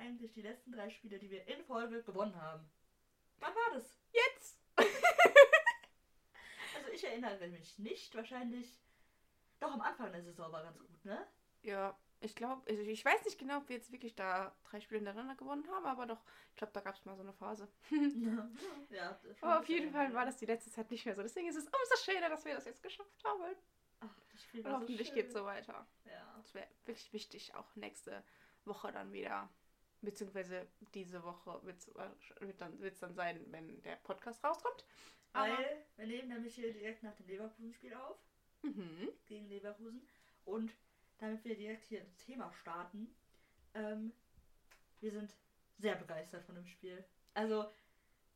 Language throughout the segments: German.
eigentlich die letzten drei Spiele, die wir in Folge gewonnen haben? Wann war das? Jetzt! Also ich erinnere mich nicht. Wahrscheinlich. Doch am Anfang der Saison war ganz gut, ne? Ja, ich glaube, ich, ich weiß nicht genau, ob wir jetzt wirklich da drei Spiele hintereinander gewonnen haben, aber doch, ich glaube, da gab es mal so eine Phase. ja. Aber auf jeden Fall war das die letzte Zeit nicht mehr so. Deswegen ist es umso schöner, dass wir das jetzt geschafft haben. Ach, Spiel Und so hoffentlich schön. geht es so weiter. Ja. Das wäre wirklich wichtig, auch nächste Woche dann wieder. Beziehungsweise diese Woche wird's, wird dann, wird's dann sein, wenn der Podcast rauskommt. Aber, Weil wir nehmen nämlich hier direkt nach dem Leverkusen-Spiel auf. mhm. Gegen Leverkusen. Und damit wir direkt hier ins Thema starten. Ähm, wir sind sehr begeistert von dem Spiel. Also,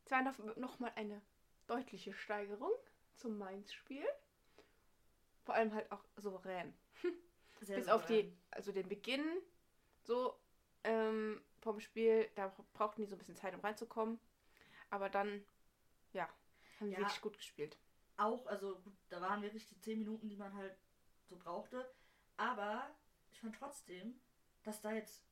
Es war noch, noch mal eine deutliche Steigerung zum Mainz-Spiel. Vor allem halt auch souverän. sehr Bis auf die, souverän. also den Beginn so ähm, vom Spiel, da brauchten die so ein bisschen Zeit, um reinzukommen. Aber dann, ja, haben die Ja. wirklich gut gespielt. auch, also da waren wirklich die 10 Minuten, die man halt so brauchte. Aber ich fand trotzdem, dass da jetzt,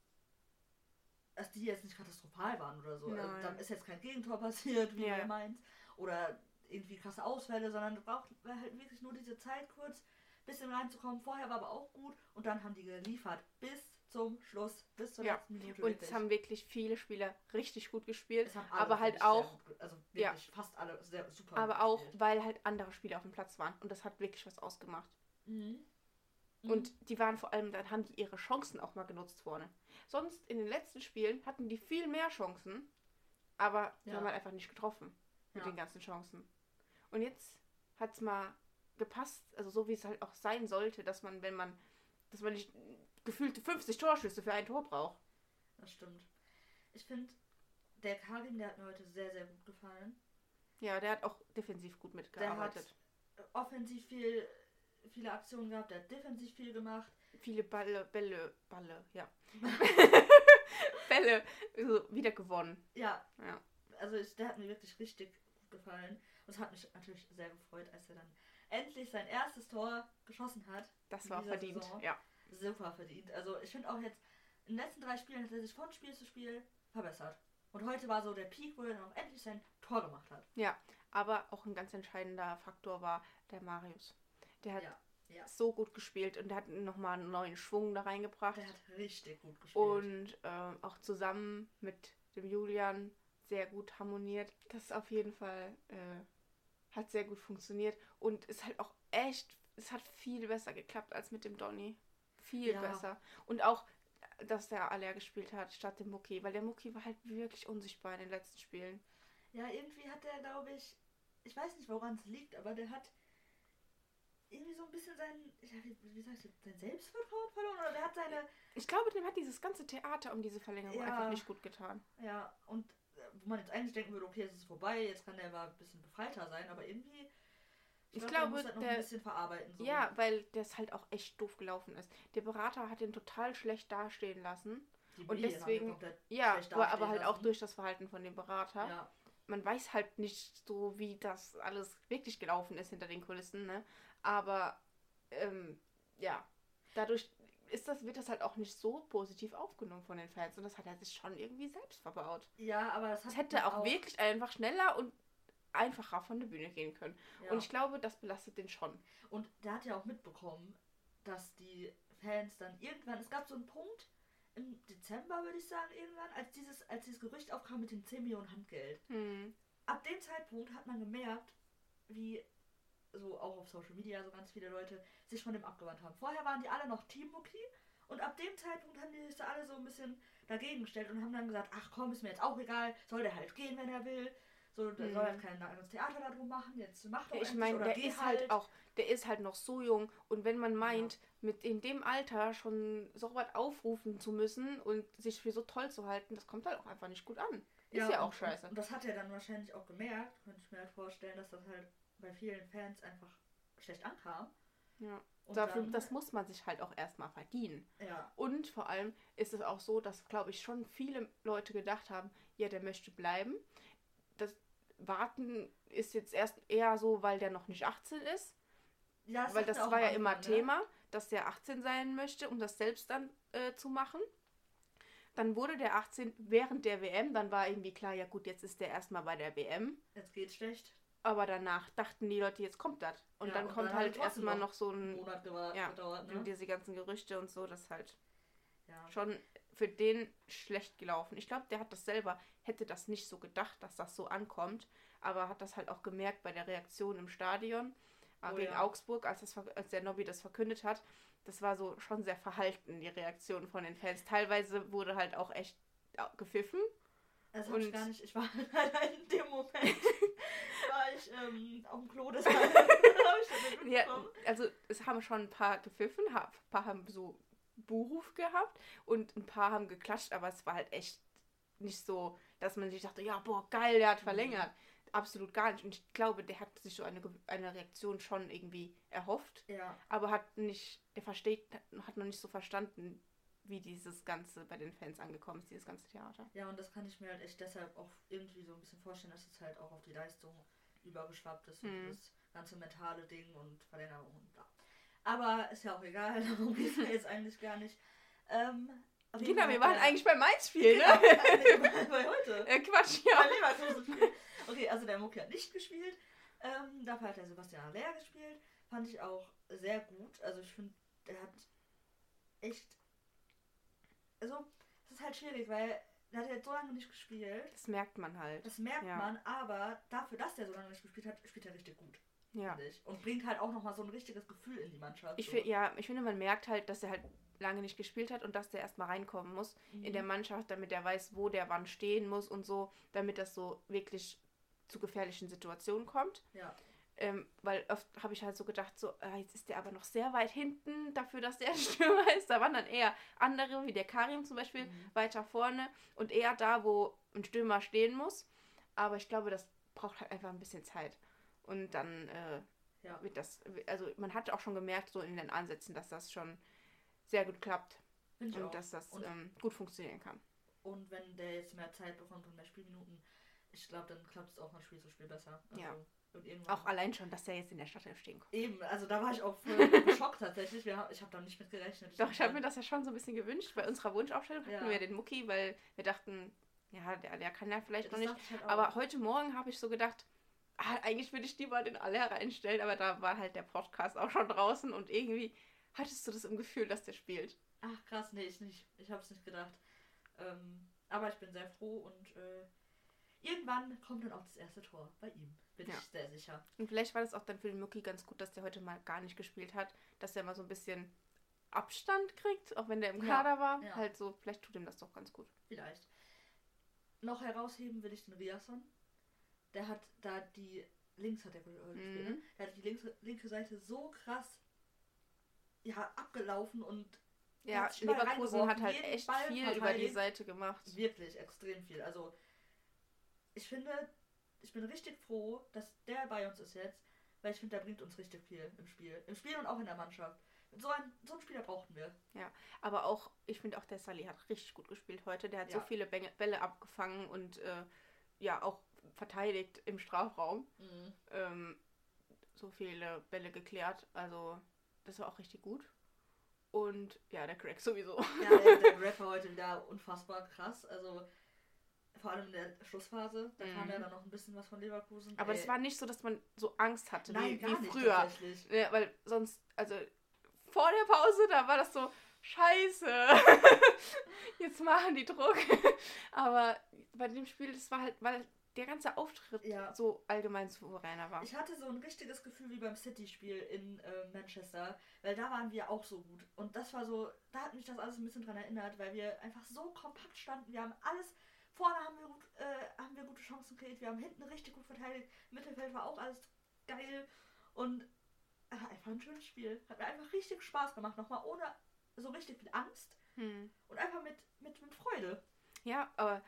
dass die jetzt nicht katastrophal waren oder so. Also, Nein. da ist jetzt kein Gegentor passiert, wie Ja. bei Mainz. Oder irgendwie krasse Ausfälle, sondern du brauchst halt wirklich nur diese Zeit kurz, bisschen reinzukommen. Vorher war aber auch gut und dann haben die geliefert. Bis zum Schluss, bis zur Ja. letzten Minute. Und es haben wirklich viele Spieler richtig gut gespielt. Aber halt sehr auch- ge- also ja. wirklich fast alle sehr super Aber auch, gespielt. weil halt andere Spieler auf dem Platz waren. Und das hat wirklich was ausgemacht. Mhm. Und die waren vor allem, dann haben die ihre Chancen auch mal genutzt vorne. Sonst in den letzten Spielen hatten die viel mehr Chancen, aber die Ja. haben halt einfach nicht getroffen mit Ja. den ganzen Chancen. Und jetzt hat es mal gepasst, also so wie es halt auch sein sollte, dass man, wenn man, dass man nicht gefühlte 50 Torschüsse für ein Tor braucht. Das stimmt. Ich finde, der Karim, der hat mir heute sehr, sehr gut gefallen. Ja, der hat auch defensiv gut Der mitgearbeitet. hat offensiv viel, viele Aktionen gehabt, der hat defensiv viel gemacht. Viele Balle, Bälle, Balle, ja. Bälle so wieder gewonnen. Ja, Ja. also ich, der hat mir wirklich richtig gut gefallen. Und es hat mich natürlich sehr gefreut, als er dann endlich sein erstes Tor geschossen hat. Das war verdient. Saison. Ja. Super verdient. Also ich finde auch jetzt, in den letzten drei Spielen hat er sich von Spiel zu Spiel verbessert. Und heute war so der Peak, wo er dann auch endlich sein Tor gemacht hat. Ja, aber auch ein ganz entscheidender Faktor war der Marius. Der hat Ja, ja. so gut gespielt und der hat nochmal einen neuen Schwung da reingebracht. Der hat richtig gut gespielt. Und ähm, auch zusammen mit dem Julian sehr gut harmoniert. Das auf jeden Fall äh, hat sehr gut funktioniert und ist halt auch echt, es hat viel besser geklappt als mit dem Donny. Viel Ja. besser. Und auch, dass der Aller gespielt hat statt dem Muki, weil der Muki war halt wirklich unsichtbar in den letzten Spielen. Ja, irgendwie hat der, glaube ich, ich weiß nicht, woran es liegt, aber der hat irgendwie so ein bisschen sein, wie, sag ich sein Selbstvertrauen verloren oder der hat seine, Ich glaube, dem hat dieses ganze Theater um diese Verlängerung Ja. einfach nicht gut getan. ja, und äh, wo man jetzt eigentlich denken würde, okay, es ist vorbei, jetzt kann der mal ein bisschen befreiter sein, aber irgendwie, Ich glaub, glaube, der das noch der-. So. Ja, weil das halt auch echt doof gelaufen ist. Der Berater hat ihn total schlecht dastehen lassen. Die und deswegen- Ja, aber, aber halt auch lassen. durch das Verhalten von dem Berater. Ja, Man weiß halt nicht so, wie das alles wirklich gelaufen ist hinter den Kulissen, ne? Aber ähm, ja, dadurch ist das, wird das halt auch nicht so positiv aufgenommen von den Fans. Und das hat er sich schon irgendwie selbst verbaut. ja, aber das, Es hat hätte man auch wirklich einfach schneller und einfacher von der Bühne gehen können. Ja. Und ich glaube, das belastet den schon. Und der hat ja auch mitbekommen, dass die Fans dann irgendwann, es gab so einen Punkt im Dezember, würde ich sagen, irgendwann, als dieses, als dieses Gerücht aufkam mit dem 10 Millionen Handgeld. Hm. Ab dem Zeitpunkt hat man gemerkt, wie so auch auf Social Media so ganz viele Leute sich von dem abgewandt haben. Vorher waren die alle noch Team Mucki und ab dem Zeitpunkt haben die sich da alle so ein bisschen dagegen gestellt und haben dann gesagt, ach komm, ist mir jetzt auch egal, soll der halt gehen, wenn er will. So, der Mhm. soll halt kein anderes Theater darum machen, jetzt mach doch Ich meine, der ist halt auch, der ist halt noch so jung und wenn man meint, mit in dem Alter schon so weit aufrufen zu müssen und sich für so toll zu halten, das kommt halt auch einfach nicht gut an. Ist ja, auch scheiße. Und das hat er dann wahrscheinlich auch gemerkt, könnte ich mir halt vorstellen, dass das halt bei vielen Fans einfach schlecht ankam. Ja. Und Dafür, dann, das muss man sich halt auch erstmal verdienen. ja, Und vor allem ist es auch so, dass, glaube ich, schon viele Leute gedacht haben, ja, der möchte bleiben. Das Warten ist jetzt erst eher so, weil der noch nicht 18 ist. ja weil das er auch war ja immer Anfang, ne? Thema, dass der 18 sein möchte, um das selbst dann äh, zu machen. Dann wurde der 18 während der WM, dann war irgendwie klar, ja gut, jetzt ist der erstmal bei der WM. Jetzt geht's schlecht. Aber danach dachten die Leute, jetzt kommt das. Und Ja, dann und kommt dann halt erstmal noch noch so ein. Monat gewa- Ja, gedauert, Und ne? diese ganzen Gerüchte und so, das halt Ja. schon für den schlecht gelaufen. Ich glaube, der hat das selber, hätte das nicht so gedacht, dass das so ankommt, aber hat das halt auch gemerkt bei der Reaktion im Stadion äh, Oh gegen ja. Augsburg, als, das, als der Nobby das verkündet hat. Das war so schon sehr verhalten, die Reaktion von den Fans. Teilweise wurde halt auch echt gepfiffen. Das hab ich Und- gar nicht. Ich war halt in dem Moment. war ich ähm, auf dem Klo, nicht Ja, also es haben schon ein paar gepfiffen, ein paar haben so Buhruf gehabt und ein paar haben geklatscht, aber es war halt echt nicht so, dass man sich dachte, ja, boah, geil, der hat Mhm. verlängert. Absolut gar nicht. Und ich glaube, der hat sich so eine, eine Reaktion schon irgendwie erhofft, Ja, aber hat nicht, der versteht, hat noch nicht so verstanden, wie dieses Ganze bei den Fans angekommen ist, dieses ganze Theater. ja, und das kann ich mir halt echt deshalb auch irgendwie so ein bisschen vorstellen, dass es halt auch auf die Leistung übergeschwappt ist und Mhm. dieses ganze mentale Ding und Verlängerung und bla. Aber ist ja auch egal, darum geht es mir jetzt eigentlich gar nicht. Ähm, Kinder, Fall wir hat waren eigentlich beim Mainz-Spiel, Genau, ne? bei- bei heute. äh, Quatsch, Bei ja. Leverkusen-Spiel. Okay, also der Mucki hat nicht gespielt. Ähm, dafür hat der Sebastian Aller gespielt. Fand ich auch sehr gut. Also ich finde, der hat echt. Also, es ist halt schwierig, weil der hat jetzt so lange nicht gespielt. Das merkt man halt. Das merkt Ja. man, aber dafür, dass der so lange nicht gespielt hat, spielt er richtig gut. Ja. Und bringt halt auch nochmal so ein richtiges Gefühl in die Mannschaft. Ich, so. ja, ich finde, man merkt halt, dass er halt lange nicht gespielt hat und dass der erstmal reinkommen muss Mhm. in der Mannschaft, damit er weiß, wo der wann stehen muss und so, damit das so wirklich zu gefährlichen Situationen kommt. Ja. Ähm, weil oft habe ich halt so gedacht, so, ah, jetzt ist der aber noch sehr weit hinten dafür, dass der Stürmer ist. Da waren dann eher andere, wie der Karim zum Beispiel, Mhm. weiter vorne und eher da, wo ein Stürmer stehen muss. Aber ich glaube, das braucht halt einfach ein bisschen Zeit. Und dann äh, Ja. wird das, also man hat auch schon gemerkt, so in den Ansätzen, dass das schon sehr gut klappt Finde ich und dass das Und- ähm, gut funktionieren kann. Und wenn der jetzt mehr Zeit bekommt und mehr Spielminuten, ich glaube, dann klappt es auch von Spiel zu Spiel besser. Also, Ja. Auch allein schon, dass der jetzt in der Stadt stehen kommt. Eben, also da war ich auch geschockt tatsächlich. Wir, ich habe da nicht mit gerechnet. Doch, ich habe mir das ja schon so ein bisschen gewünscht. Bei unserer Wunschaufstellung hatten Ja. wir den Mucki, weil wir dachten, ja, der, der kann ja vielleicht noch nicht. halt. Aber heute Morgen habe ich so gedacht, eigentlich würde ich lieber den Aller reinstellen, aber da war halt der Podcast auch schon draußen und irgendwie hattest du das im Gefühl, dass der spielt. Ach krass, nee, ich nicht. Ich habe es nicht gedacht. Ähm, aber ich bin sehr froh und äh, irgendwann kommt dann auch das erste Tor bei ihm. Bin Ja. ich sehr sicher. Und vielleicht war das auch dann für den Mucki ganz gut, dass der heute mal gar nicht gespielt hat, dass er mal so ein bisschen Abstand kriegt, auch wenn der im Ja, Kader war. ja. Halt so, vielleicht tut ihm das doch ganz gut. Vielleicht. Noch herausheben will ich den Riasson. Der hat da die, links hat er äh, gespielt, ne? Mhm. Der hat die linke, linke Seite so krass ja, abgelaufen und Ja, Leverkusen hat halt echt Ball viel über die. Seite gemacht. Wirklich extrem viel. Also, ich finde, ich bin richtig froh, dass der bei uns ist jetzt, weil ich finde, der bringt uns richtig viel im Spiel. Im Spiel und auch in der Mannschaft. So, ein, so einen Spieler brauchten wir. Aber auch, ich finde auch der Sally hat richtig gut gespielt heute. Der hat so Ja. viele Bänge- Bälle abgefangen und äh, ja auch verteidigt im Strafraum. Ähm, so viele Bälle geklärt. Also das war auch richtig gut. Und ja, der Craig sowieso. Ja, der, der Rapper heute wieder unfassbar krass. Also, vor allem in der Schlussphase, da kam Mhm. ja dann noch ein bisschen was von Leverkusen. Aber es war nicht so, dass man so Angst hatte nein, wie, wie früher. Ja, weil sonst, also vor der Pause, da war das so, scheiße. Jetzt machen die Druck. Aber bei dem Spiel, das war halt, weil der ganze Auftritt Ja. so allgemein souveräner war. Ich hatte so ein richtiges Gefühl wie beim City-Spiel in äh, Manchester, weil da waren wir auch so gut. Und das war so, da hat mich das alles ein bisschen dran erinnert, weil wir einfach so kompakt standen. Wir haben alles, vorne haben wir, gut, äh, haben wir gute Chancen kreiert, wir haben hinten richtig gut verteidigt, Mittelfeld war auch alles geil und äh, einfach ein schönes Spiel. Hat mir einfach richtig Spaß gemacht, nochmal ohne so richtig viel Angst Hm. und einfach mit, mit, mit Freude. Ja, aber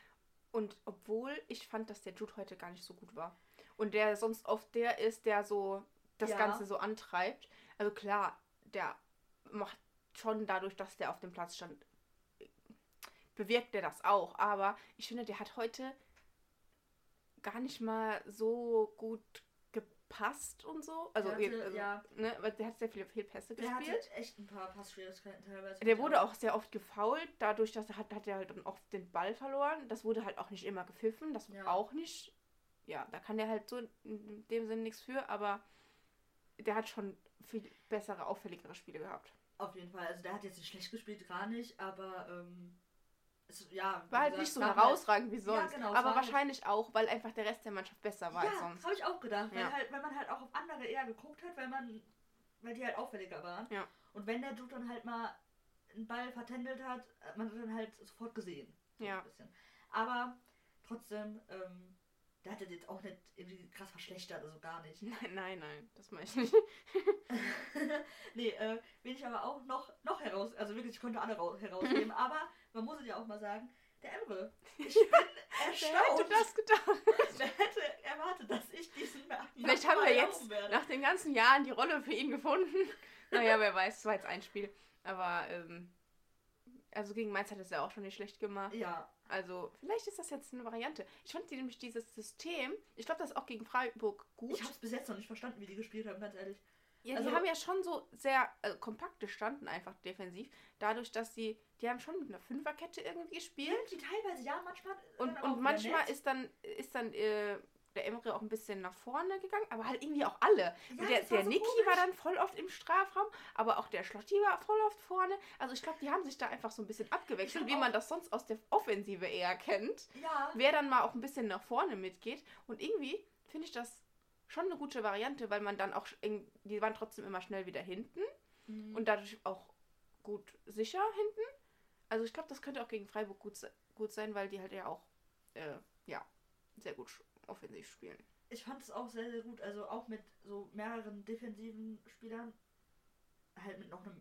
und obwohl ich fand, dass der Jude heute gar nicht so gut war. Und der sonst oft der ist, der so das Ja. Ganze so antreibt. Also klar, der macht schon dadurch, dass der auf dem Platz stand, bewirkt er das auch. Aber ich finde, der hat heute gar nicht mal so gut gepasst und so. Also, Der hatte, also ja. ne, der hat sehr viele Fehlpässe Der gespielt. hatte echt ein paar Passschwierigkeiten teilweise. Der wurde auch sehr oft gefoult, dadurch, dass er hat, hat er halt dann oft den Ball verloren. Das wurde halt auch nicht immer gepfiffen, das Ja. auch nicht. Ja, da kann der halt so in dem Sinne nichts für, aber der hat schon viel bessere, auffälligere Spiele gehabt. Auf jeden Fall. Also der hat jetzt nicht schlecht gespielt, gar nicht, aber ähm, es, ja. War halt gesagt, nicht so war halt- herausragend wie sonst. genau, es aber halt- wahrscheinlich auch, weil einfach der Rest der Mannschaft besser war als Ja, sonst. habe ich auch gedacht. Weil, Ja. halt, weil man halt auch auf andere eher geguckt hat, weil man, weil die halt auffälliger waren. Ja. Und wenn der Dude dann halt mal einen Ball vertändelt hat, hat man dann halt sofort gesehen. So Ja. Aber trotzdem, ähm, der hat das jetzt auch nicht irgendwie krass verschlechtert, also gar nicht. Nein, nein, nein, das meine ich nicht. nee, äh, wen ich aber auch noch, noch heraus, also wirklich, ich konnte alle raus, herausheben, aber man muss es ja auch mal sagen, der Emre. Ich bin Wer erstaunt. hätte das gedacht? Wer hätte erwartet, dass ich diesen Mann Vielleicht haben wir jetzt werde. nach den ganzen Jahren die Rolle für ihn gefunden. Naja, wer weiß, es war jetzt ein Spiel. Aber, ähm, also gegen Mainz hat es ja auch schon nicht schlecht gemacht. Ja, Also, vielleicht ist das jetzt eine Variante. Ich fand die nämlich dieses System, ich glaube, das ist auch gegen Freiburg gut. ich habe es bis jetzt noch nicht verstanden, wie die gespielt haben, ganz ehrlich. Ja, Also- die haben ja schon so sehr äh, kompakt gestanden, einfach defensiv. Dadurch, dass sie, die haben schon mit einer Fünferkette irgendwie gespielt. Irgendwie teilweise, ja, manchmal. Und, auch und wieder manchmal nett. ist dann, ist dann äh, der Emre auch ein bisschen nach vorne gegangen, aber halt irgendwie auch alle. Ja, der das war der so Niki komisch. war dann voll oft im Strafraum, aber auch der Schlotti war voll oft vorne. Also ich glaube, die haben sich da einfach so ein bisschen abgewechselt, wie man das sonst aus der Offensive eher kennt. Ja, Wer dann mal auch ein bisschen nach vorne mitgeht. Und irgendwie finde ich das schon eine gute Variante, weil man dann auch, die waren trotzdem immer schnell wieder hinten Mhm. und dadurch auch gut sicher hinten. Also ich glaube, das könnte auch gegen Freiburg gut, gut sein, weil die halt ja auch äh, ja, sehr gut offensiv spielen. ich fand es auch sehr, sehr gut. Also auch mit so mehreren defensiven Spielern. Halt mit noch einem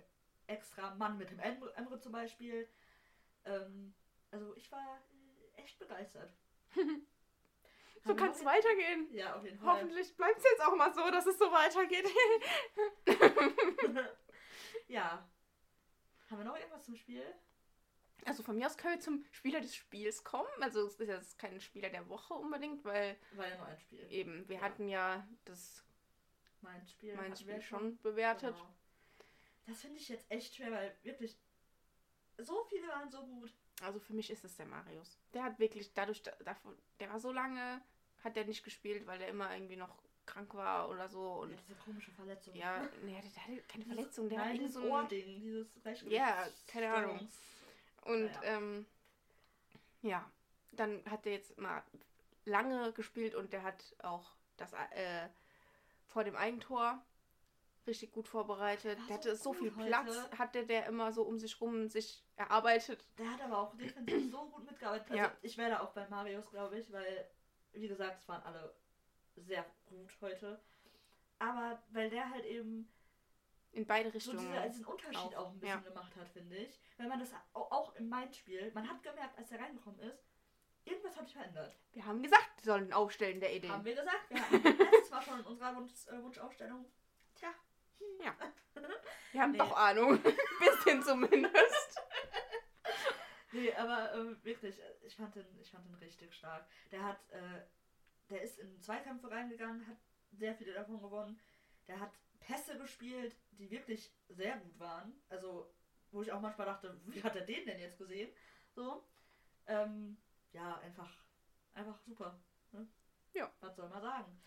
extra Mann, mit dem Emre, Emre zum Beispiel. Ähm, also ich war äh, echt begeistert. So kann es weitergehen. Ja, auf jeden Fall. Hoffentlich bleibt es jetzt auch mal so, dass es so weitergeht. ja. Haben wir noch irgendwas zum Spiel? Also von mir aus können wir zum Spieler des Spiels kommen. Also es ist jetzt kein Spieler der Woche unbedingt, weil War ja nur ein Spiel. eben, wir Ja. hatten ja das Mein Spiel. mein Spiel schon bewertet. Genau. Das finde ich jetzt echt schwer, weil wirklich so viele waren so gut. Also für mich ist es der Marius. Der hat wirklich dadurch, der war so lange, hat der nicht gespielt, weil der immer irgendwie noch krank war oder so. Und ja, diese komische Verletzung. ja, nee, der hatte keine Verletzung, der hat Nein, dieses so Ohrding, dieses Ja, keine Ahnung. Und Naja. ähm, ja, dann hat der jetzt mal lange gespielt und der hat auch das äh, vor dem Eigentor richtig gut vorbereitet. Der so hatte so gut viel heute. Platz, hatte der immer so um sich rum sich erarbeitet. Der hat aber auch defensiv so gut mitgearbeitet. Also Ja. ich wäre da auch bei Marius, glaube ich, weil, wie gesagt, es waren alle sehr gut heute. Aber weil der halt eben In beide so Richtungen. diese, diesen Unterschied auch, auch, ein bisschen ja. gemacht hat, finde ich. Wenn man das au- auch im Main-Spiel, man hat gemerkt, als er reingekommen ist, irgendwas hat sich verändert. Wir haben gesagt, die sollen aufstellen der Idee. Haben wir gesagt. Wir hatten letztes Mal schon in unserer Wunsch, äh, Wunschausstellung. Tja. Wir haben Nee. doch Ahnung. Bisschen zumindest. Nee, aber ähm, wirklich, äh, ich fand, den, ich fand den richtig stark. Der hat, äh, der ist in Zweikämpfe reingegangen, hat sehr viele davon gewonnen. Der hat Pässe gespielt, die wirklich sehr gut waren. Also, wo ich auch manchmal dachte, wie hat er den denn jetzt gesehen? So. Ähm, ja, einfach, einfach super. Ne? Ja. Was soll man sagen?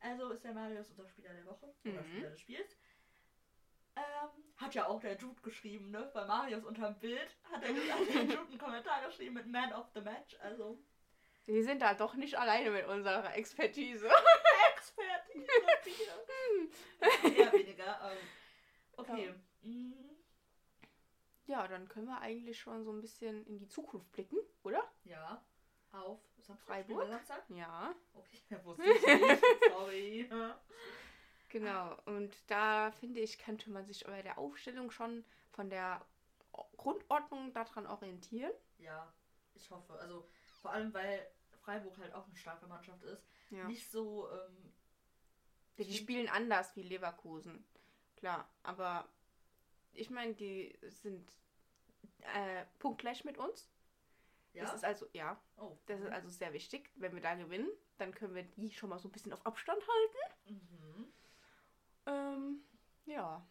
Also ist der Marius unser Spieler der Woche oder Mhm. Spieler des Spiels. Ähm, hat ja auch der Jude geschrieben, ne? Bei Marius unterm Bild hat er gesagt, der Jude einen Kommentar geschrieben mit Man of the Match. Also Wir sind da doch nicht alleine mit unserer Expertise. Expertise wieder. Eher weniger. Ähm, okay. Mm, Ja, dann können wir eigentlich schon so ein bisschen in die Zukunft blicken, oder? Ja. Auf Samstag. Freiburg? Samstag? Ja. Okay, wusste ich nicht. Sorry. Genau, und da finde ich, könnte man sich bei der Aufstellung schon von der Grundordnung daran orientieren. Ja, ich hoffe. Also vor allem, weil Freiburg halt auch eine starke Mannschaft ist. Ja. Nicht so, ähm, Die, die spielen anders wie Leverkusen. Klar, aber ich meine, die sind äh, punktgleich mit uns. Ja? Das ist also, ja, oh. das ist also sehr wichtig. Wenn wir da gewinnen, dann können wir die schon mal so ein bisschen auf Abstand halten. Mhm. Ähm, ja.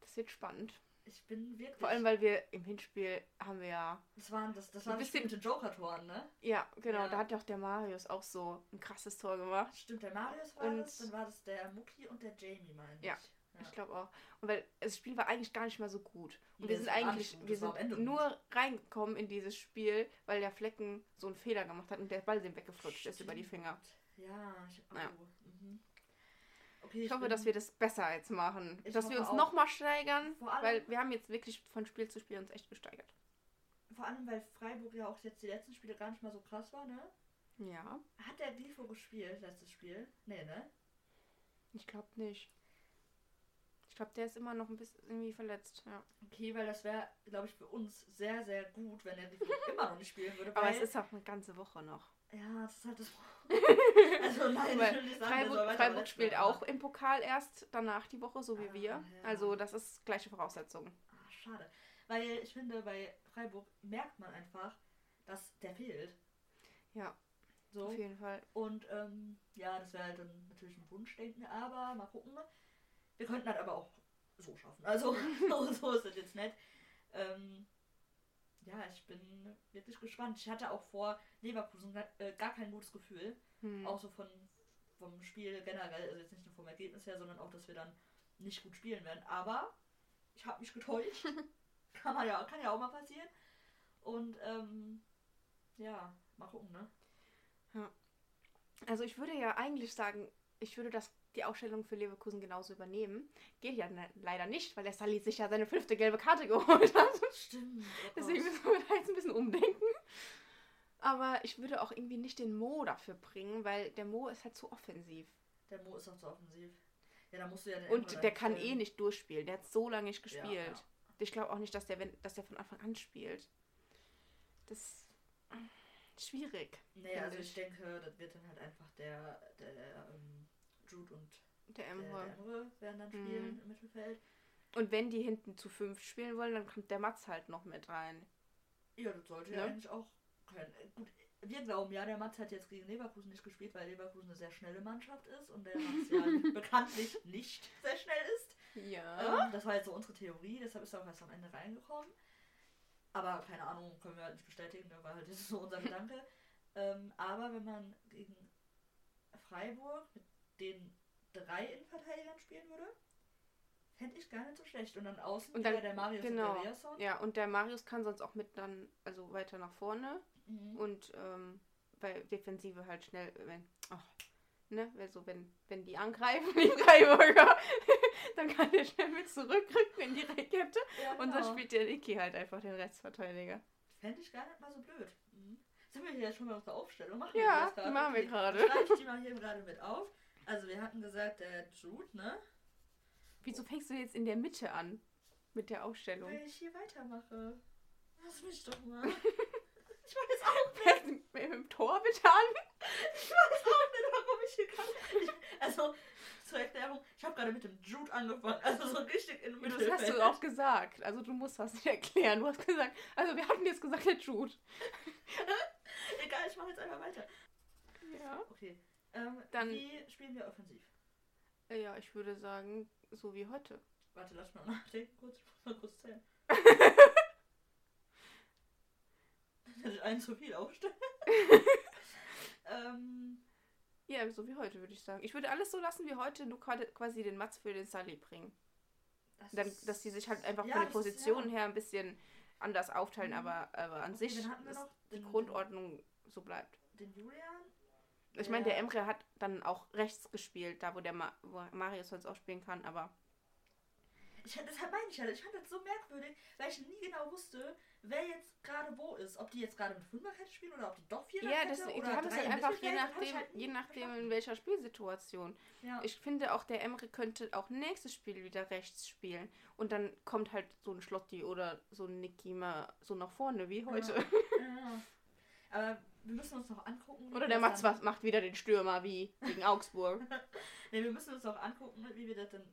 Das wird spannend. Ich bin wirklich. Vor allem, weil wir im Hinspiel haben wir ja. Das waren das, das Ein war das Spiel mit bisschen- Joker-Toren, ne? Ja, genau, Ja. da hat ja auch der Marius auch so ein krasses Tor gemacht. Stimmt, der Marius war Und- das, dann war das der Mucki und der Jamie, meine ich. Ja. Ich glaube auch. Und weil das Spiel war eigentlich gar nicht mal so gut. Und wir sind eigentlich, wir sind nur reingekommen in dieses Spiel, weil der Flecken so einen Fehler gemacht hat und der Ball dem weggeflutscht ist über die Finger. Ja, ich, oh, Ja. Okay, Ich hoffe, bin- dass wir das besser jetzt machen. Ich dass wir hoffe uns auch. nochmal steigern, Vor allem- weil wir haben jetzt wirklich von Spiel zu Spiel uns echt gesteigert. Vor allem, weil Freiburg ja auch jetzt die letzten Spiele gar nicht mal so krass war, ne? Ja, Hat der Grifo gespielt, letztes Spiel? Nee, ne? ich glaube nicht. Ich glaube, der ist immer noch ein bisschen irgendwie verletzt. Ja. Okay, weil das wäre, glaube ich, für uns sehr, sehr gut, wenn Grifo immer noch nicht spielen würde. Aber es ist auch eine ganze Woche noch. Ja, das ist halt das. also nein, Weil ich sagen, Freiburg, Freiburg spielt werden, auch im Pokal erst danach die Woche, so wie Ah, wir. ja. Also das ist gleiche Voraussetzung. Ah, schade. Weil ich finde, bei Freiburg merkt man einfach, dass der fehlt. Ja, So. auf jeden Fall. Und ähm, ja, das wäre halt dann natürlich ein Wunschdenken, aber mal gucken. Wir könnten das aber auch so schaffen. Also, so ist das jetzt nicht. Ähm, ja, ich bin wirklich gespannt. Ich hatte auch vor Leverkusen gar, äh, gar kein gutes Gefühl. Hm. Auch so von, vom Spiel generell. Also jetzt nicht nur vom Ergebnis her, sondern auch, dass wir dann nicht gut spielen werden. Aber ich habe mich getäuscht. kann, man ja, kann ja auch mal passieren. Und ähm, ja, mal gucken, ne? Also ich würde ja eigentlich sagen, ich würde das die Ausstellung für Leverkusen genauso übernehmen. Geht ja ne- leider nicht, weil der Sally sich ja seine fünfte gelbe Karte geholt hat. Stimmt. Oh Deswegen müssen wir da jetzt ein bisschen umdenken. Aber ich würde auch irgendwie nicht den Mo dafür bringen, weil der Mo ist halt zu offensiv. Der Mo ist auch zu offensiv. Ja, da musst du ja den Und der kann eh dahinstellen. nicht durchspielen. Der hat so lange nicht Ja, gespielt. ja. Ich glaube auch nicht, dass der, wenn, dass der von Anfang an spielt. Das ist schwierig. Nee, finde also ich ich. denke, das wird dann halt einfach der, der ähm, Jude und Der Emre. werden dann Mhm. spielen im Mittelfeld. Und wenn die hinten zu fünf spielen wollen, dann kommt der Mats halt noch mit rein. Ja, das sollte ja Ne? eigentlich auch können. Äh, Gut, wir glauben ja, der Mats hat jetzt gegen Leverkusen nicht gespielt, weil Leverkusen eine sehr schnelle Mannschaft ist und der Mats ja bekanntlich nicht sehr schnell ist. Ja. Ähm, das war jetzt so unsere Theorie, deshalb ist er auch erst am Ende reingekommen. Aber keine Ahnung, können wir halt nicht bestätigen, war halt das ist so unser Gedanke. Ähm, aber wenn man gegen Freiburg mit den drei Innenverteidigern spielen würde, fände ich gar nicht so schlecht. Und dann außen Und dann- wieder der Marius genau. und der Riasson. Ja, und der Marius kann sonst auch mit dann, also weiter nach vorne. Mhm. Und ähm, bei Defensive halt schnell, wenn, ach, ne, also wenn, wenn die angreifen, die Freiburger, dann kann der schnell mit zurückrücken in die Reckette. ja, Und dann genau. spielt der Niki halt einfach den Rechtsverteidiger. Fände ich gar nicht mal so blöd. Mhm. Sind wir hier jetzt schon bei unserer Aufstellung? Machen Ja, das die machen wir gerade. Schreibe ich die mal hier gerade mit auf. Also wir hatten gesagt, der Jude, ne? Wieso fängst du jetzt in der Mitte an mit der Ausstellung? Weil ich hier weitermache. Lass mich doch mal. ich weiß auch nicht. mit dem Tor bitte an? Ich weiß auch nicht, warum ich hier kann. Ich, also, zur Erklärung, ich habe gerade mit dem Jude angefangen. Also so richtig in Das hast du auch gesagt. Also du musst das nicht erklären. Du hast gesagt, also wir hatten jetzt gesagt, der Jude. Egal, ich mache jetzt einfach weiter. Ja. Okay. Ähm, Dann- wie spielen wir offensiv? Ja, ich würde sagen, so wie heute. Warte, lass mal nachdenken kurz. Ich muss mal kurz zählen. Dass ich einen zu viel aufstelle. ähm, Ja, so wie heute, würde ich sagen. Ich würde alles so lassen wie heute, nur quasi- den Mats für den Sully bringen. das Dann, ist- dass die sich halt einfach Ja, von den das ist- Positionen ja. her ein bisschen anders aufteilen, Mhm. aber, aber an Okay, sich ist die Grundordnung so bleibt. Den Julian? Ich meine, der Ja. Emre hat dann auch rechts gespielt, da wo der Ma wo Marius sonst auch spielen kann, aber Ich, deshalb meine ich ja, ich fand das so merkwürdig, weil ich nie genau wusste, wer jetzt gerade wo ist. Ob die jetzt gerade mit Fünferkette spielen oder ob die doch ja, Viererkette das, die oder haben es halt einfach je das nachdem, halt je nachdem in welcher Spielsituation. Ja. Ich finde auch, der Emre könnte auch nächstes Spiel wieder rechts spielen. Und dann kommt halt so ein Schlotti oder so ein Niki mal so nach vorne wie heute. Ja. Aber wir müssen uns noch angucken. Oder der dann- was macht wieder den Stürmer wie gegen Augsburg. Nee, wir müssen uns auch angucken, wie wir das dann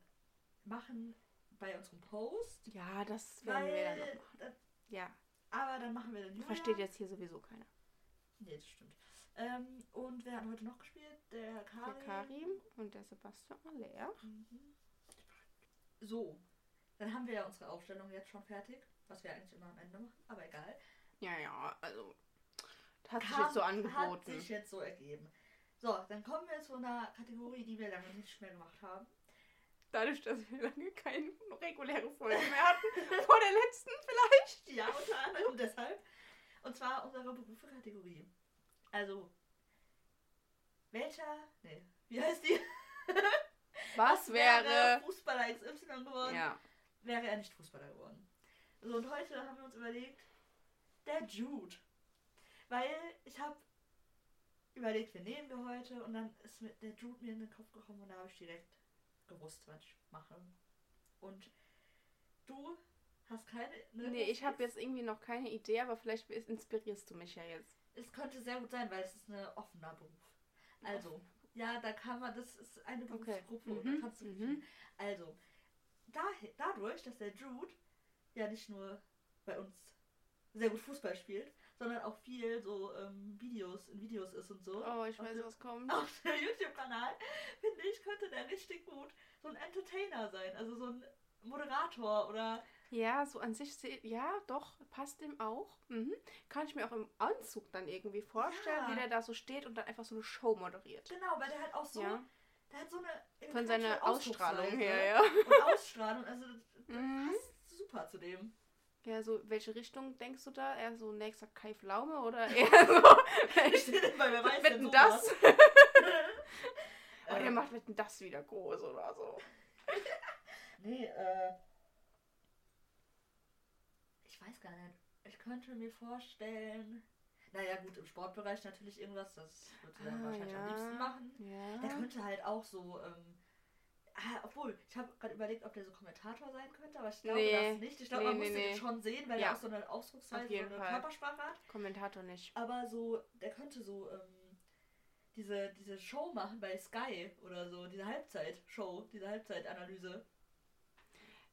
machen bei unserem Post. ja, das werden wir dann noch machen. das, Ja, Aber dann machen wir den Julian. Versteht jetzt hier sowieso keiner. Nee, das stimmt. Ähm, und wer hat heute noch gespielt? Der Karim. Der Karim und der Sebastian Aller. Mhm. So, dann haben wir ja unsere Aufstellung jetzt schon fertig, was wir eigentlich immer am Ende machen, aber egal. Ja, ja, also. Hat sich jetzt so Hat angeboten. sich jetzt so ergeben. So, dann kommen wir zu einer Kategorie, die wir lange nicht mehr gemacht haben. Dadurch, dass wir lange keine reguläre Folge mehr hatten. vor der letzten vielleicht. Ja, unter anderem deshalb. Und zwar unsere Berufe-Kategorie. Also, welcher, nee, wie heißt die? Was wäre. Fußballer XY geworden, Ja. wäre er nicht Fußballer geworden. So, und heute haben wir uns überlegt, der Jude. Weil ich habe überlegt, wen nehmen wir heute und dann ist mir der Jude mir in den Kopf gekommen und da habe ich direkt gewusst, was ich mache. Und du hast keine... ne, Nee, ich habe jetzt irgendwie noch keine Idee, aber vielleicht inspirierst du mich ja jetzt. Es könnte sehr gut sein, weil es ist ein offener Beruf. Also, ja, da kann man, das ist eine Okay. Berufsgruppe und Mhm, da kannst du mhm. Also, dahi- dadurch, dass der Jude ja nicht nur bei uns sehr gut Fußball spielt, sondern auch viel so ähm, Videos in Videos ist und so. Oh, ich weiß, was kommt. Auf dem YouTube-Kanal, finde ich, könnte der richtig gut so ein Entertainer sein. Also so ein Moderator oder Ja, so an sich, ja, doch, passt dem auch. Mhm. Kann ich mir auch im Anzug dann irgendwie vorstellen, Ja. wie der da so steht und dann einfach so eine Show moderiert. genau, weil der halt auch so, Ja. der hat so eine Von seiner Ausstrahlung her, ja. und Ausstrahlung. Also das Mhm. passt super zu dem. Ja, so, welche Richtung denkst du da? Eher so nächster Kai Pflaume oder eher so. Weil wer weiß denn das? Aber der Ähm, macht Wetten das wieder groß oder so. Nee, äh. Ich weiß gar nicht. Ich könnte mir vorstellen. Naja, gut, im Sportbereich natürlich irgendwas, das würde er Ah, wahrscheinlich am liebsten machen. Der Ja. könnte halt auch so, ähm. Ah, obwohl, ich habe gerade überlegt, ob der so Kommentator sein könnte, aber ich glaube Nee. das nicht. Ich glaube, Nee, man nee, muss nee. den schon sehen, weil Ja. er auch so eine Ausdrucksweise, so eine Fall. Körpersprache hat. Kommentator nicht. Aber so, der könnte so, ähm, diese, diese Show machen bei Sky oder so, diese Halbzeitshow, diese Halbzeitanalyse.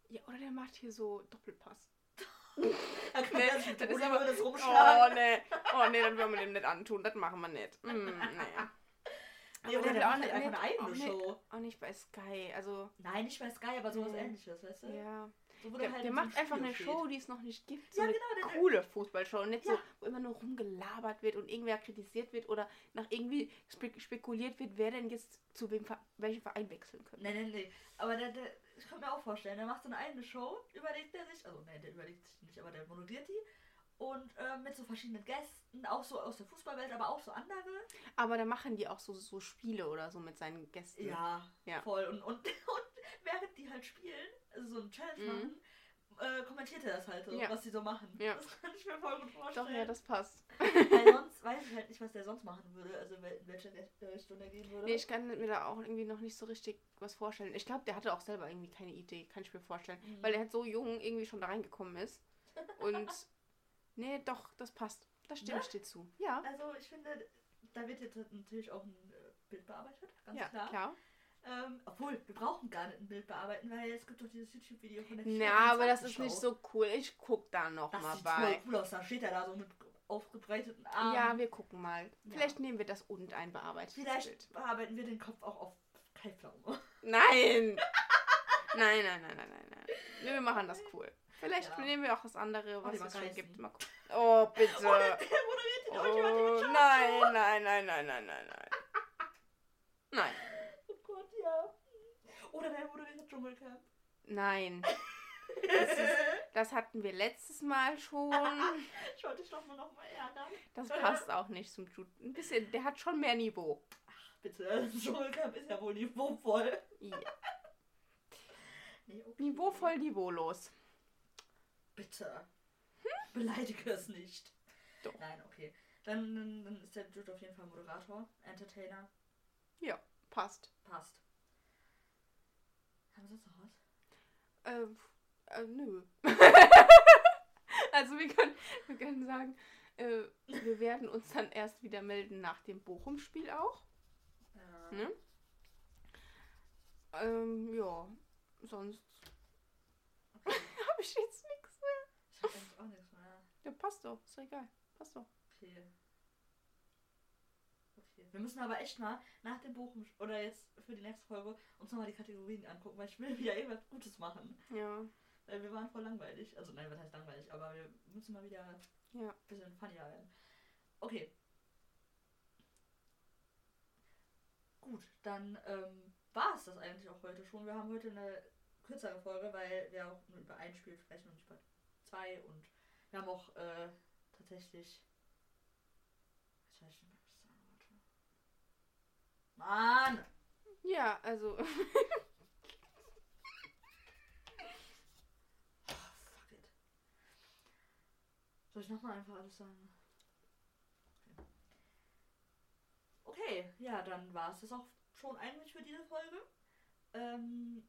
Ja, oder der macht hier so Doppelpass. Da kann Nee, das Uli ist aber- über das Oh, rumschlagen. nee. Oh, nee, dann wollen wir dem nicht antun. Das machen wir nicht. Mm, nee. Nee, oder der auch halt nicht- einfach eine eigene auch nicht- Show. Auch nicht bei Sky. Also, Nein, nicht bei Sky, aber sowas Nee. ähnliches, weißt du? ja. So, Der, halt der so macht einfach eine steht. Show, die es noch nicht gibt. So Ja, eine genau, der- coole Fußballshow. Und nicht so, Ja. wo immer nur rumgelabert wird und irgendwer kritisiert wird oder nach irgendwie spe spekuliert wird, wer denn jetzt zu wem, welchem Verein wechseln könnte. Nee, nee, nee. Aber der, der, ich kann mir auch vorstellen, der macht so eine eigene Show, überlegt er sich, also nee, der überlegt sich nicht, aber der moderiert die. Und äh, mit so verschiedenen Gästen, auch so aus der Fußballwelt, aber auch so andere. Aber da machen die auch so, so Spiele oder so mit seinen Gästen. Ja, Ja. voll. Und, und, und während die halt spielen, also so ein Challenge Mhm. machen, äh, kommentiert er das halt so, Ja. was die so machen. Ja. Das kann ich mir voll gut vorstellen. Doch, ja, das passt. Weil sonst weiß ich halt nicht, was der sonst machen würde, also in wel- in welche Richtung er gehen würde. Nee, ich kann mir da auch irgendwie noch nicht so richtig was vorstellen. Ich glaube, der hatte auch selber irgendwie keine Idee, kann ich mir vorstellen. Mhm. Weil er halt so jung irgendwie schon da reingekommen ist. Und nee, doch, das passt. Da stimme Ne? ich dir zu. Ja. Also ich finde, da wird jetzt natürlich auch ein äh, Bild bearbeitet, ganz ja, klar. klar. Ähm, obwohl, wir brauchen gar nicht ein Bild bearbeiten, weil es gibt doch dieses YouTube-Video von der Ja, aber das 24 ist nicht so cool. Ich guck da noch Das mal sieht bei. cool aus, da steht er da so mit aufgebreiteten Armen. Ja, wir gucken mal. Ja. Vielleicht nehmen wir das und ein bearbeitetes Bild. Vielleicht bearbeiten wir den Kopf auch auf Kai Pflaume. Nein! nein, nein, nein, nein, nein, nein. Wir machen das cool. Vielleicht Ja. nehmen wir auch das andere, Oh, was es schon gibt. Mal gucken. Oh, bitte. Oh, der, der Oh, nein, nein, nein, nein, nein, nein, nein. Nein, Oh Gott, ja. Oder der moderiert Dschungelcamp. nein. Das, ist, das hatten wir letztes Mal schon. Ich wollte dich doch mal noch mal ärgern. Das passt auch nicht zum Jude. Ein bisschen, der hat schon mehr Niveau. Bitte, das Dschungelcamp ist ja wohl niveauvoll. Ja. Nee, okay. Niveauvoll, niveaulos. Bitte. Beleidige es nicht. Doch. Nein, okay. Dann, dann, dann ist der Jude auf jeden Fall Moderator, Entertainer. Passt. Passt. Haben wir sonst noch was? Äh, äh, nö. also wir können, wir können sagen, äh, wir werden uns dann erst wieder melden nach dem Bochum-Spiel auch. Ja. Ne? Ähm, ja, sonst Okay. habe ich jetzt nichts mehr. Ich hab eigentlich auch nichts mehr. Ja, passt doch. Ist doch egal. Passt doch. Okay. Okay. Wir müssen aber echt mal nach dem Buch oder jetzt für die nächste Folge uns nochmal die Kategorien angucken, weil ich will wieder irgendwas Gutes machen. Ja. Weil wir waren voll langweilig. Also nein, was heißt langweilig, aber wir müssen mal wieder Ja. ein bisschen funnier werden. Okay. Gut, dann ähm, war es das eigentlich auch heute schon. Wir haben heute eine kürzere Folge, weil wir auch nur über ein Spiel sprechen und nicht über zwei. Und wir haben auch äh, tatsächlich. Jetzt weiß ich nicht mehr, was ich sagen wollte. Mann! Ja, also. Oh, fuck it. Soll ich nochmal einfach alles sagen? Okay. Okay, ja, dann war es das auch schon eigentlich für diese Folge. Ähm,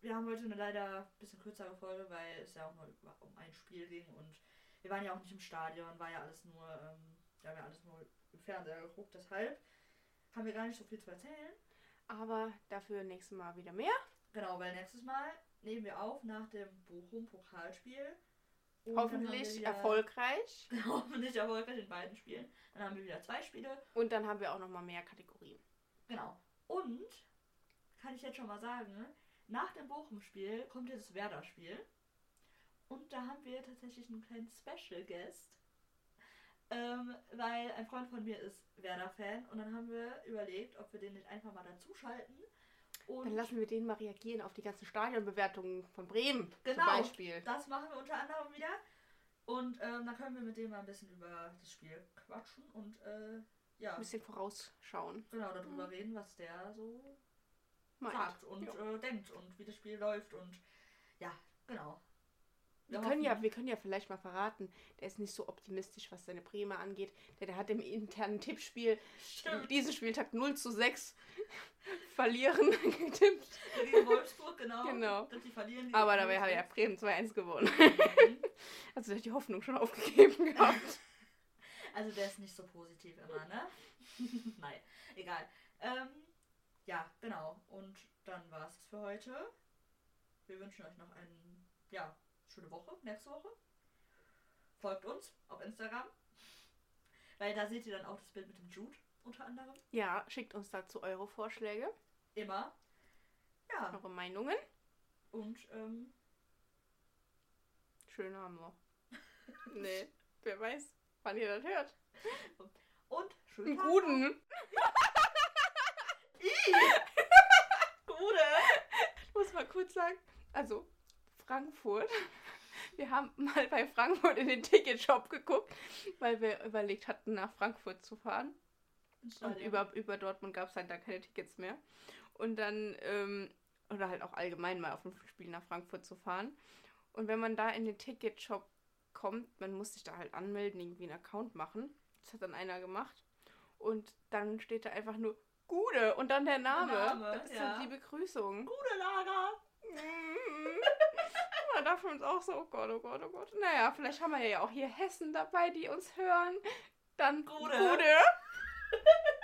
wir haben heute eine leider ein bisschen kürzere Folge, weil es ja auch nur um ein Spiel ging und wir waren ja auch nicht im Stadion, war ja alles nur, ähm, wir haben ja alles nur im Fernseher geguckt, deshalb haben wir gar nicht so viel zu erzählen. Aber dafür nächstes Mal wieder mehr. Genau, weil nächstes Mal nehmen wir auf nach dem Bochum-Pokalspiel. Hoffentlich erfolgreich. Hoffentlich erfolgreich in beiden Spielen. Dann haben wir wieder zwei Spiele. Und dann haben wir auch nochmal mehr Kategorien. Genau. Und, kann ich jetzt schon mal sagen, nach dem Bochum-Spiel kommt jetzt das Werder-Spiel. Und da haben wir tatsächlich einen kleinen Special Guest. Ähm, weil ein Freund von mir ist Werder-Fan. Und dann haben wir überlegt, ob wir den nicht einfach mal dazuschalten. Und Dann lassen wir den mal reagieren auf die ganzen Stadionbewertungen von Bremen Genau. zum Beispiel. Das machen wir unter anderem wieder. Und ähm, dann können wir mit dem mal ein bisschen über das Spiel quatschen und äh, ja, Ein bisschen vorausschauen. genau darüber reden, was der so Meint. sagt und Ja. äh, denkt und wie das Spiel läuft und ja, genau. Wir Wir können, ja, wir können ja vielleicht mal verraten, der ist nicht so optimistisch, was seine Bremer angeht. Der, der hat im internen Tippspiel Stimmt. diesen Spieltag 0 zu 6 verlieren getippt. Gegen Wolfsburg, genau. Genau. Die Aber dabei hat ja Bremen 2-1 gewonnen. Mhm. Also der hat die Hoffnung schon aufgegeben gehabt. Also der ist nicht so positiv immer, ne? Nein, egal. Ähm, ja, genau. Und dann war es für heute. Wir wünschen euch noch eine ja, schöne Woche, nächste Woche. Folgt uns auf Instagram. Weil da seht ihr dann auch das Bild mit dem Jude unter anderem. Ja, schickt uns dazu eure Vorschläge, Immer. Ja, eure Meinungen. und ähm, Schönen Abend noch. Nee, wer weiß, wann ihr das hört. und schönen Einen guten. Gute. Ich muss mal kurz sagen, also Frankfurt. Wir haben mal bei Frankfurt in den Ticketshop geguckt, weil wir überlegt hatten, nach Frankfurt zu fahren. Und über, über Dortmund gab es halt da keine Tickets mehr. Und dann, ähm, oder halt auch allgemein mal auf ein Spiel nach Frankfurt zu fahren. Und wenn man da in den Ticketshop kommt, man muss sich da halt anmelden, irgendwie einen Account machen. Das hat dann einer gemacht. Und dann steht da einfach nur Gude und dann der Name. Name, das ist ja. die Begrüßung. Gute Lager. Man dachte uns auch so, oh Gott, oh Gott, oh Gott. Naja, vielleicht haben wir ja auch hier Hessen dabei, die uns hören. Dann Gude. Gude.